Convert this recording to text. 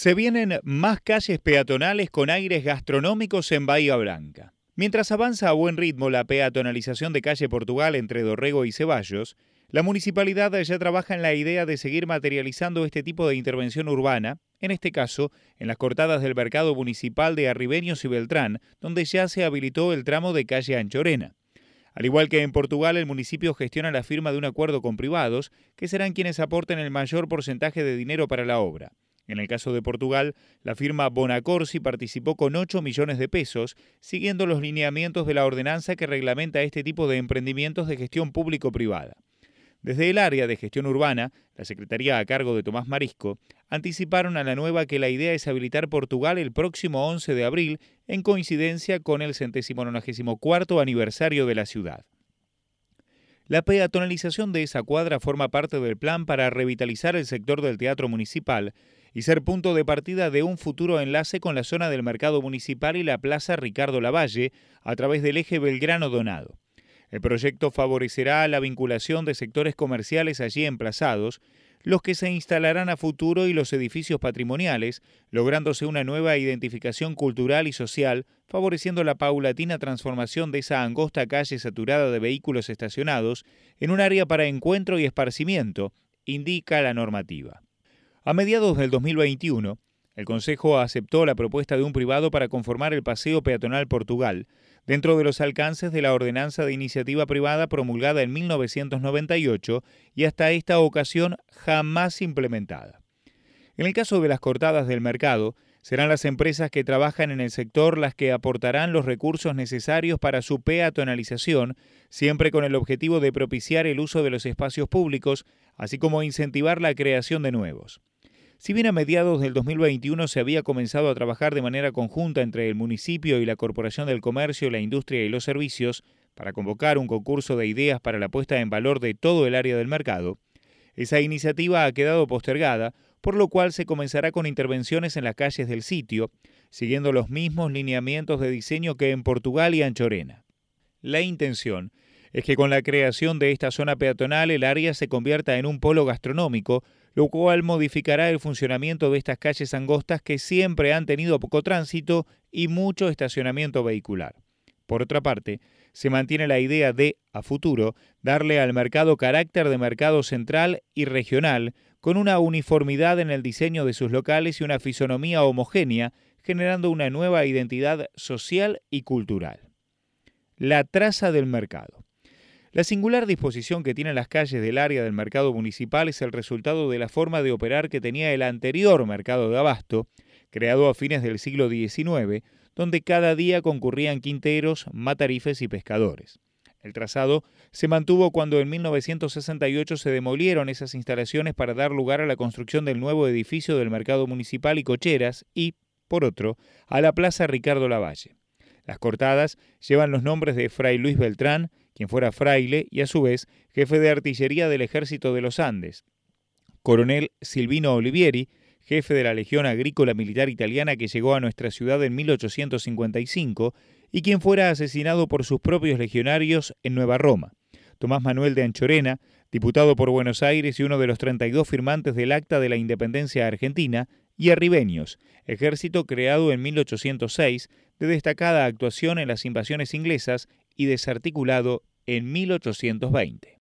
Se vienen más calles peatonales con aires gastronómicos en Bahía Blanca. Mientras avanza a buen ritmo la peatonalización de calle Portugal entre Dorrego y Ceballos, la municipalidad ya trabaja en la idea de seguir materializando este tipo de intervención urbana, en este caso en las cortadas del mercado municipal de Arribeños y Beltrán, donde ya se habilitó el tramo de calle Anchorena. Al igual que en Portugal, el municipio gestiona la firma de un acuerdo con privados, que serán quienes aporten el mayor porcentaje de dinero para la obra. En el caso de Portugal, la firma Bonacorsi participó con 8 millones de pesos, siguiendo los lineamientos de la ordenanza que reglamenta este tipo de emprendimientos de gestión público-privada. Desde el área de gestión urbana, la Secretaría a cargo de Tomás Marisco, anticiparon a la nueva que la idea es habilitar Portugal el próximo 11 de abril, en coincidencia con el centésimo cuarto aniversario de la ciudad. La peatonalización de esa cuadra forma parte del plan para revitalizar el sector del teatro municipal y ser punto de partida de un futuro enlace con la zona del mercado municipal y la plaza Ricardo Lavalle a través del eje Belgrano Donado. El proyecto favorecerá la vinculación de sectores comerciales allí emplazados, los que se instalarán a futuro y los edificios patrimoniales, lográndose una nueva identificación cultural y social, favoreciendo la paulatina transformación de esa angosta calle saturada de vehículos estacionados en un área para encuentro y esparcimiento, indica la normativa. A mediados del 2021, el Consejo aceptó la propuesta de un privado para conformar el Paseo Peatonal Portugal, dentro de los alcances de la ordenanza de iniciativa privada promulgada en 1998 y hasta esta ocasión jamás implementada. En el caso de las cortadas del mercado, serán las empresas que trabajan en el sector las que aportarán los recursos necesarios para su peatonalización, siempre con el objetivo de propiciar el uso de los espacios públicos, así como incentivar la creación de nuevos. Si bien a mediados del 2021 se había comenzado a trabajar de manera conjunta entre el municipio y la Corporación del Comercio, la Industria y los Servicios para convocar un concurso de ideas para la puesta en valor de todo el área del mercado, esa iniciativa ha quedado postergada, por lo cual se comenzará con intervenciones en las calles del sitio, siguiendo los mismos lineamientos de diseño que en Portugal y Anchorena. La intención es que con la creación de esta zona peatonal el área se convierta en un polo gastronómico lo cual modificará el funcionamiento de estas calles angostas que siempre han tenido poco tránsito y mucho estacionamiento vehicular. Por otra parte, se mantiene la idea de, a futuro, darle al mercado carácter de mercado central y regional, con una uniformidad en el diseño de sus locales y una fisonomía homogénea, generando una nueva identidad social y cultural. La traza del mercado. La singular disposición que tienen las calles del área del mercado municipal es el resultado de la forma de operar que tenía el anterior mercado de abasto, creado a fines del siglo XIX, donde cada día concurrían quinteros, matarifes y pescadores. El trazado se mantuvo cuando en 1968 se demolieron esas instalaciones para dar lugar a la construcción del nuevo edificio del mercado municipal y cocheras y, por otro, a la Plaza Ricardo Lavalle. Las cortadas llevan los nombres de Fray Luis Beltrán, quien fuera fraile y a su vez jefe de artillería del ejército de los Andes, coronel Silvino Olivieri, jefe de la Legión Agrícola Militar Italiana que llegó a nuestra ciudad en 1855 y quien fuera asesinado por sus propios legionarios en Nueva Roma. Tomás Manuel de Anchorena, diputado por Buenos Aires y uno de los 32 firmantes del Acta de la Independencia Argentina, y Arribeños, ejército creado en 1806 de destacada actuación en las invasiones inglesas y desarticulado en 1820.